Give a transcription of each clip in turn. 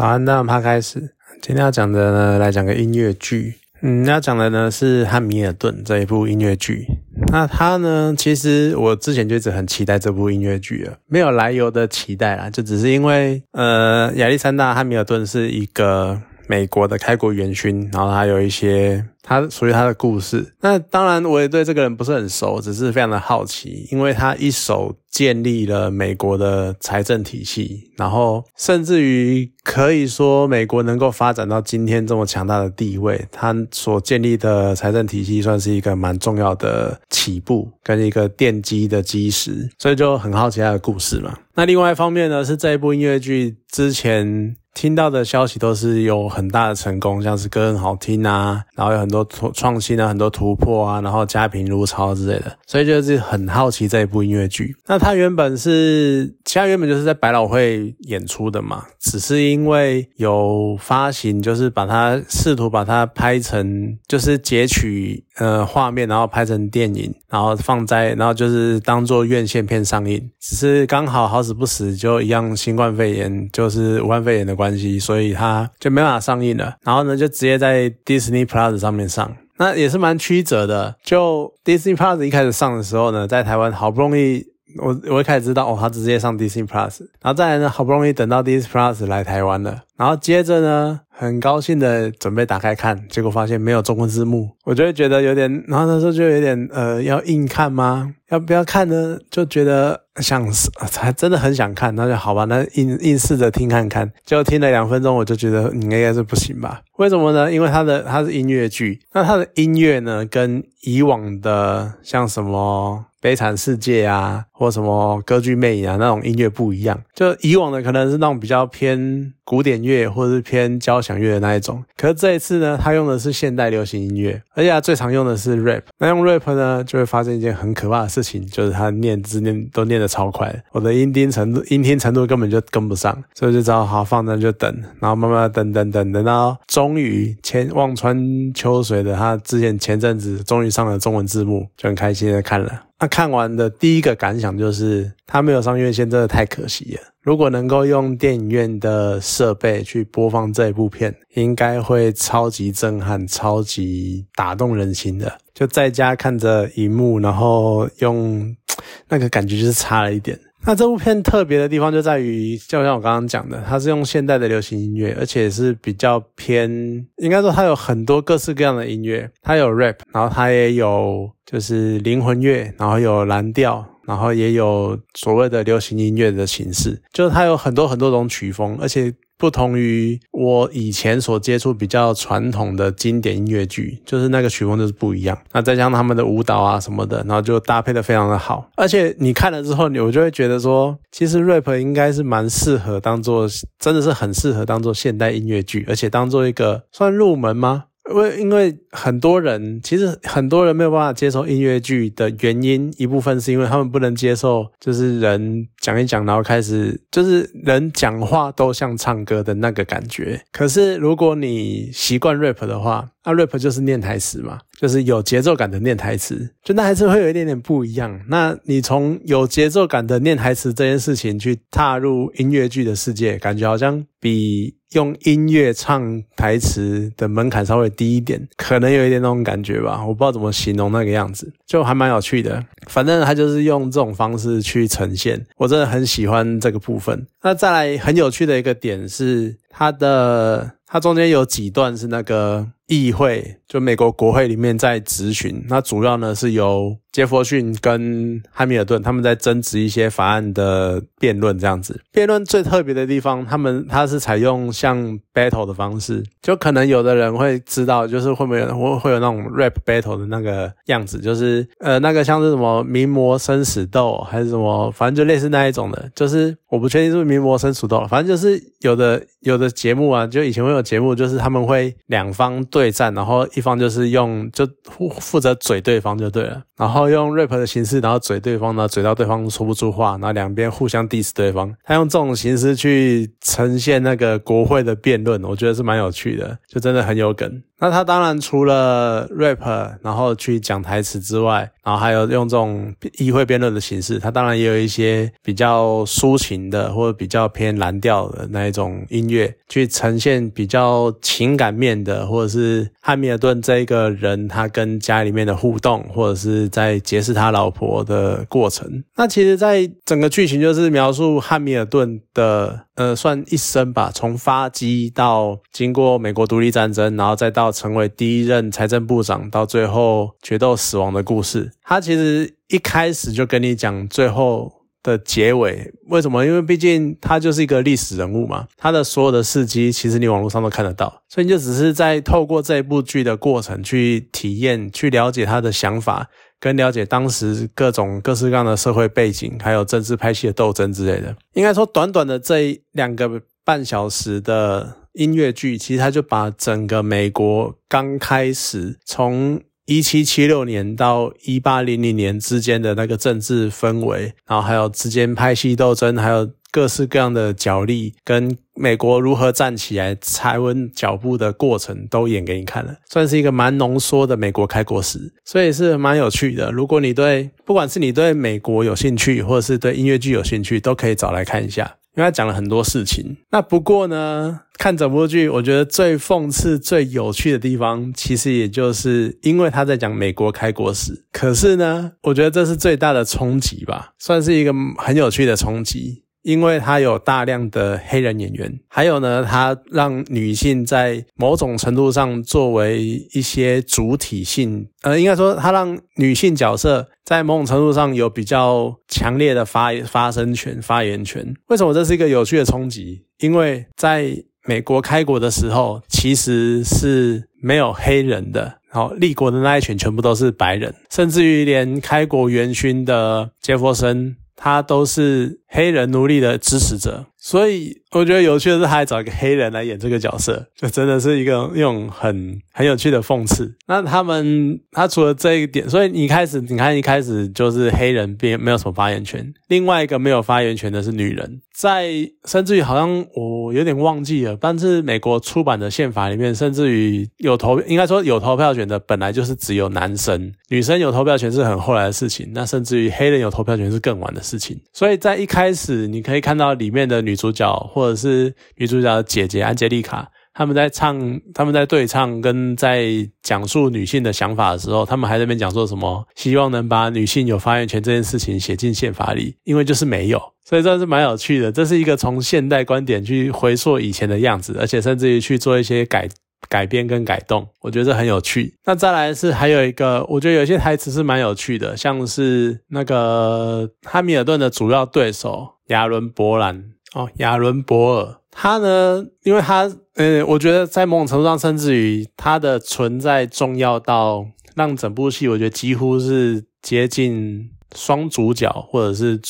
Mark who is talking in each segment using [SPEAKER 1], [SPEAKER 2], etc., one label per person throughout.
[SPEAKER 1] 好，那我们开始。今天要讲的呢，来讲个音乐剧。嗯，要讲的呢是《汉密尔顿》这一部音乐剧。那它呢，其实我之前就一直很期待这部音乐剧了，没有来由的期待啦，就只是因为呃，亚历山大·汉密尔顿是一个。美国的开国元勋，然后他有一些他属于他的故事。那当然，我也对这个人不是很熟，只是非常的好奇，因为他一手建立了美国的财政体系，然后甚至于可以说美国能够发展到今天这么强大的地位，他所建立的财政体系算是一个蛮重要的起步跟一个奠基的基石，所以就很好奇他的故事嘛。那另外一方面呢，是这一部音乐剧之前。听到的消息都是有很大的成功，像是歌很好听啊，然后有很多创创新啊，很多突破啊，然后家贫如潮之类的，所以就是很好奇这一部音乐剧。那它原本是，其他原本就是在百老汇演出的嘛，只是因为有发行，就是把它试图把它拍成，就是截取呃画面，然后拍成电影，然后放在，然后就是当做院线片上映。只是刚好好死不死，就一样新冠肺炎，就是武汉肺炎的。关系，所以它就没办法上映了。然后呢，就直接在 Disney Plus 上面上，那也是蛮曲折的。就 Disney Plus 一开始上的时候呢，在台湾好不容易，我我一开始知道哦，他直接上 Disney Plus，然后再来呢，好不容易等到 Disney Plus 来台湾了，然后接着呢。很高兴的准备打开看，结果发现没有中文字幕，我就会觉得有点，然后那时候就有点呃，要硬看吗？要不要看呢？就觉得想，才真的很想看，那就好吧，那硬硬试着听看看，就听了两分钟，我就觉得应该是不行吧？为什么呢？因为它的它是音乐剧，那它的音乐呢，跟以往的像什么。悲惨世界啊，或什么歌剧魅影啊，那种音乐不一样。就以往的可能是那种比较偏古典乐，或者是偏交响乐的那一种。可是这一次呢，他用的是现代流行音乐，而且他最常用的是 rap。那用 rap 呢，就会发生一件很可怕的事情，就是他念字念都念得超快，我的音听程度音听程度根本就跟不上，所以就只好好放那就等，然后慢慢等等等等到终于千望穿秋水的他之前前阵子终于上了中文字幕，就很开心的看了。那看完的第一个感想就是，他没有上院线，真的太可惜了。如果能够用电影院的设备去播放这一部片，应该会超级震撼、超级打动人心的。就在家看着荧幕，然后用 那个感觉就是差了一点。那这部片特别的地方就在于，就像我刚刚讲的，它是用现代的流行音乐，而且是比较偏，应该说它有很多各式各样的音乐，它有 rap，然后它也有就是灵魂乐，然后有蓝调，然后也有所谓的流行音乐的形式，就是它有很多很多种曲风，而且。不同于我以前所接触比较传统的经典音乐剧，就是那个曲风就是不一样。那再加上他们的舞蹈啊什么的，然后就搭配的非常的好。而且你看了之后，你我就会觉得说，其实 rap 应该是蛮适合当做，真的是很适合当做现代音乐剧，而且当做一个算入门吗？因为因为很多人其实很多人没有办法接受音乐剧的原因，一部分是因为他们不能接受，就是人讲一讲，然后开始就是人讲话都像唱歌的那个感觉。可是如果你习惯 rap 的话，那 rap 就是念台词嘛，就是有节奏感的念台词，就那还是会有一点点不一样。那你从有节奏感的念台词这件事情去踏入音乐剧的世界，感觉好像比用音乐唱台词的门槛稍微低一点，可能有一点那种感觉吧。我不知道怎么形容那个样子，就还蛮有趣的。反正他就是用这种方式去呈现，我真的很喜欢这个部分。那再来很有趣的一个点是，他的它中间有几段是那个。议会就美国国会里面在咨询，那主要呢是由杰弗逊跟汉密尔顿他们在争执一些法案的辩论这样子。辩论最特别的地方，他们他是采用像 battle 的方式，就可能有的人会知道，就是会不会会会有那种 rap battle 的那个样子，就是呃那个像是什么名模生死斗还是什么，反正就类似那一种的，就是我不确定是不是名模生死斗，反正就是有的有的节目啊，就以前会有节目，就是他们会两方。对战，然后一方就是用就负负责嘴对方就对了，然后然后用 rap 的形式，然后嘴对方，然后嘴到对方说不出话，然后两边互相 diss 对方。他用这种形式去呈现那个国会的辩论，我觉得是蛮有趣的，就真的很有梗。那他当然除了 rap，然后去讲台词之外，然后还有用这种议会辩论的形式，他当然也有一些比较抒情的或者比较偏蓝调的那一种音乐，去呈现比较情感面的，或者是汉密尔顿这一个人他跟家里面的互动，或者是在劫持他老婆的过程。那其实，在整个剧情就是描述汉密尔顿的。呃，算一生吧，从发迹到经过美国独立战争，然后再到成为第一任财政部长，到最后决斗死亡的故事。他其实一开始就跟你讲最后的结尾，为什么？因为毕竟他就是一个历史人物嘛，他的所有的事迹其实你网络上都看得到，所以你就只是在透过这部剧的过程去体验、去了解他的想法。跟了解当时各种各式各样的社会背景，还有政治派系的斗争之类的，应该说短短的这两个半小时的音乐剧，其实它就把整个美国刚开始从一七七六年到一八零零年之间的那个政治氛围，然后还有之间派系斗争，还有。各式各样的角力，跟美国如何站起来、踩稳脚步的过程，都演给你看了，算是一个蛮浓缩的美国开国史，所以是蛮有趣的。如果你对不管是你对美国有兴趣，或者是对音乐剧有兴趣，都可以找来看一下，因为他讲了很多事情。那不过呢，看整部剧，我觉得最讽刺、最有趣的地方，其实也就是因为他在讲美国开国史。可是呢，我觉得这是最大的冲击吧，算是一个很有趣的冲击。因为它有大量的黑人演员，还有呢，它让女性在某种程度上作为一些主体性，呃，应该说它让女性角色在某种程度上有比较强烈的发发声权、发言权。为什么这是一个有趣的冲击？因为在美国开国的时候，其实是没有黑人的，然后立国的那一群全部都是白人，甚至于连开国元勋的杰弗森。他都是黑人奴隶的支持者，所以我觉得有趣的是，他还找一个黑人来演这个角色，就真的是一个用很很有趣的讽刺。那他们，他除了这一点，所以你开始，你看一开始就是黑人并没有什么发言权，另外一个没有发言权的是女人。在甚至于好像我有点忘记了，但是美国出版的宪法里面，甚至于有投，应该说有投票权的本来就是只有男生，女生有投票权是很后来的事情。那甚至于黑人有投票权是更晚的事情。所以在一开始，你可以看到里面的女主角或或者是女主角的姐姐安杰丽卡。他们在唱，他们在对唱，跟在讲述女性的想法的时候，他们还在那边讲说什么，希望能把女性有发言权这件事情写进宪法里，因为就是没有，所以这是蛮有趣的。这是一个从现代观点去回溯以前的样子，而且甚至于去做一些改改编跟改动，我觉得这很有趣。那再来是还有一个，我觉得有些台词是蛮有趣的，像是那个汉密尔顿的主要对手亚伦伯兰哦，亚伦博尔。他呢，因为他，嗯，我觉得在某种程度上，甚至于他的存在重要到让整部戏，我觉得几乎是接近双主角或者是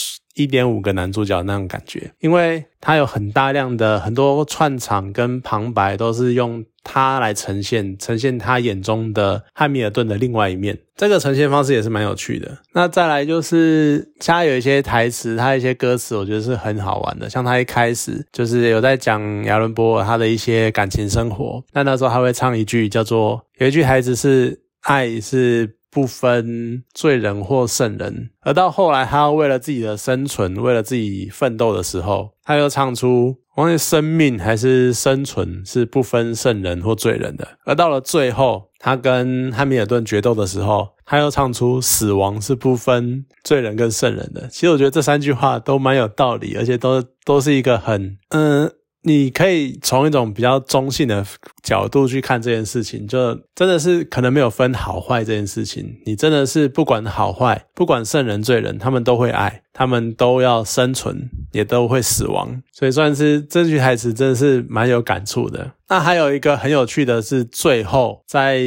[SPEAKER 1] 一点五个男主角那种感觉，因为他有很大量的很多串场跟旁白都是用。他来呈现，呈现他眼中的汉密尔顿的另外一面，这个呈现方式也是蛮有趣的。那再来就是他有一些台词，他一些歌词，我觉得是很好玩的。像他一开始就是有在讲亚伦波尔他的一些感情生活，那那时候他会唱一句叫做，有一句台词是“爱是不分罪人或圣人”，而到后来他为了自己的生存，为了自己奋斗的时候，他又唱出。无论生命还是生存，是不分圣人或罪人的。而到了最后，他跟汉密尔顿决斗的时候，他又唱出死亡是不分罪人跟圣人的。其实我觉得这三句话都蛮有道理，而且都都是一个很嗯。你可以从一种比较中性的角度去看这件事情，就真的是可能没有分好坏这件事情。你真的是不管好坏，不管圣人罪人，他们都会爱，他们都要生存，也都会死亡。所以算是这句台词真的是蛮有感触的。那还有一个很有趣的是，最后在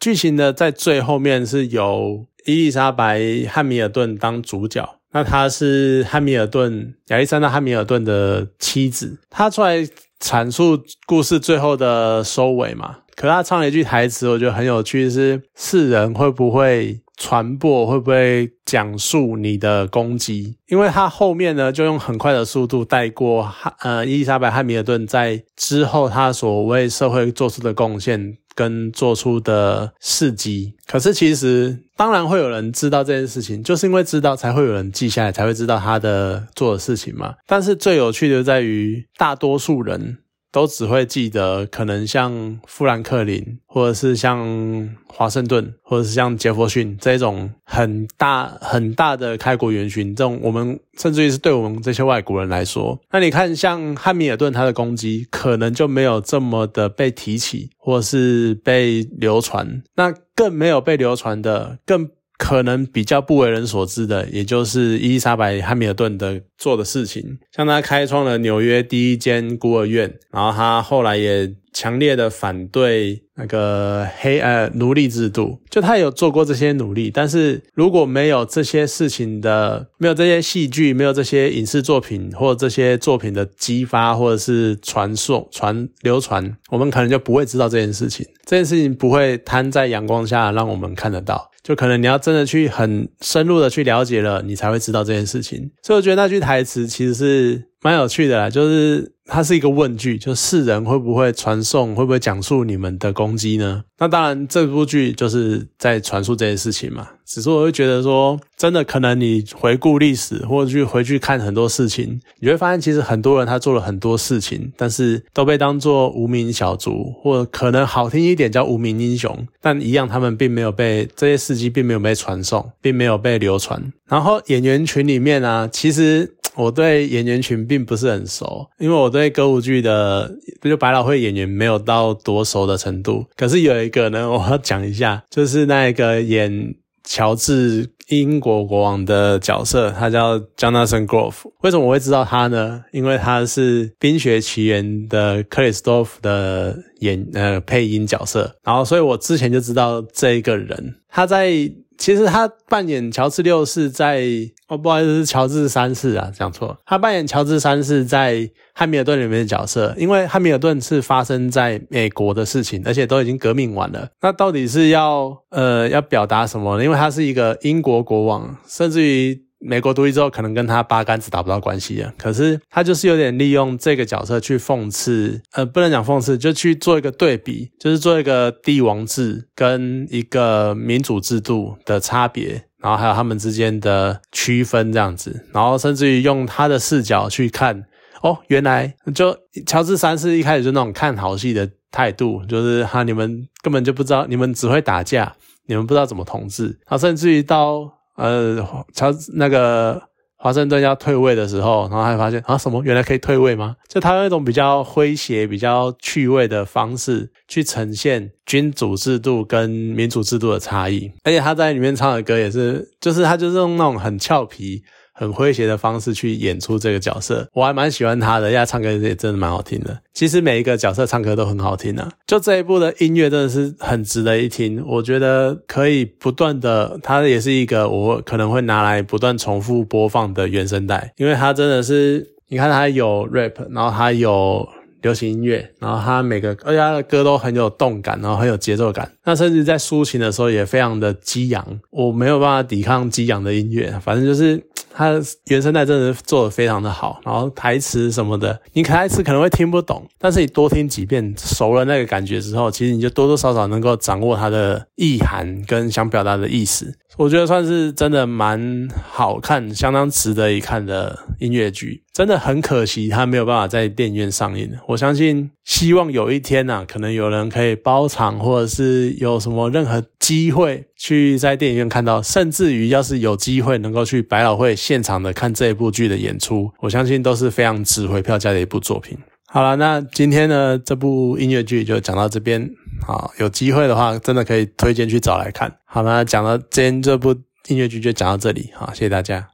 [SPEAKER 1] 剧情的在最后面是由伊丽莎白汉密尔顿当主角。那她是汉密尔顿亚历山大汉密尔顿的妻子，她出来阐述故事最后的收尾嘛？可她唱了一句台词，我觉得很有趣，是世人会不会传播，会不会讲述你的攻击？因为他后面呢，就用很快的速度带过汉呃伊丽莎白汉密尔顿在之后他所为社会做出的贡献跟做出的事迹。可是其实当然会有人知道这件事情，就是因为知道才会有人记下来，才会知道他的做的事情嘛。但是最有趣的在于大多数人。都只会记得可能像富兰克林，或者是像华盛顿，或者是像杰弗逊这种很大很大的开国元勋，这种我们甚至于是对我们这些外国人来说，那你看像汉密尔顿他的攻击，可能就没有这么的被提起，或是被流传，那更没有被流传的更。可能比较不为人所知的，也就是伊丽莎白汉密尔顿的做的事情，像他开创了纽约第一间孤儿院，然后他后来也强烈的反对那个黑呃奴隶制度，就他有做过这些努力，但是如果没有这些事情的，没有这些戏剧，没有这些影视作品或这些作品的激发或者是传送传流传，我们可能就不会知道这件事情，这件事情不会摊在阳光下让我们看得到。就可能你要真的去很深入的去了解了，你才会知道这件事情。所以我觉得那句台词其实是蛮有趣的啦，就是它是一个问句，就世人会不会传颂，会不会讲述你们的攻击呢？那当然，这部剧就是在传述这些事情嘛。只是我会觉得说，真的可能你回顾历史，或者去回去看很多事情，你会发现其实很多人他做了很多事情，但是都被当做无名小卒，或可能好听一点叫无名英雄，但一样他们并没有被这些事迹并没有被传颂，并没有被流传。然后演员群里面啊，其实。我对演员群并不是很熟，因为我对歌舞剧的就百老汇演员没有到多熟的程度。可是有一个呢，我要讲一下，就是那个演乔治英国国王的角色，他叫 Jonathan Grove。为什么我会知道他呢？因为他是《冰雪奇缘》的克里斯多夫的演呃配音角色，然后所以我之前就知道这一个人，他在。其实他扮演乔治六世在哦，不好意思，是乔治三世啊，讲错。他扮演乔治三世在汉密尔顿里面的角色，因为汉密尔顿是发生在美国的事情，而且都已经革命完了。那到底是要呃要表达什么？因为他是一个英国国王，甚至于。美国独立之后，可能跟他八竿子打不到关系了。可是他就是有点利用这个角色去讽刺，呃，不能讲讽刺，就去做一个对比，就是做一个帝王制跟一个民主制度的差别，然后还有他们之间的区分这样子，然后甚至于用他的视角去看，哦，原来就乔治三世一开始就那种看好戏的态度，就是哈，你们根本就不知道，你们只会打架，你们不知道怎么统治，然后甚至于到。呃，他那个华盛顿要退位的时候，然后还发现啊，什么原来可以退位吗？就他用一种比较诙谐、比较趣味的方式去呈现君主制度跟民主制度的差异，而且他在里面唱的歌也是，就是他就是用那种很俏皮。很诙谐的方式去演出这个角色，我还蛮喜欢他的，因为他唱歌也真的蛮好听的。其实每一个角色唱歌都很好听啊，就这一部的音乐真的是很值得一听。我觉得可以不断的，它也是一个我可能会拿来不断重复播放的原声带，因为它真的是，你看它有 rap，然后它有。流行音乐，然后他每个，而且他的歌都很有动感，然后很有节奏感。那甚至在抒情的时候也非常的激昂，我没有办法抵抗激昂的音乐。反正就是他原声带真的做的非常的好，然后台词什么的，你台词可能会听不懂，但是你多听几遍，熟了那个感觉之后，其实你就多多少少能够掌握它的意涵跟想表达的意思。我觉得算是真的蛮好看，相当值得一看的音乐剧。真的很可惜，它没有办法在电影院上映。我相信，希望有一天呐，可能有人可以包场，或者是有什么任何机会去在电影院看到，甚至于要是有机会能够去百老汇现场的看这一部剧的演出，我相信都是非常值回票价的一部作品。好了，那今天呢，这部音乐剧就讲到这边。好，有机会的话，真的可以推荐去找来看。好了，讲到今天这部音乐剧就讲到这里。好，谢谢大家。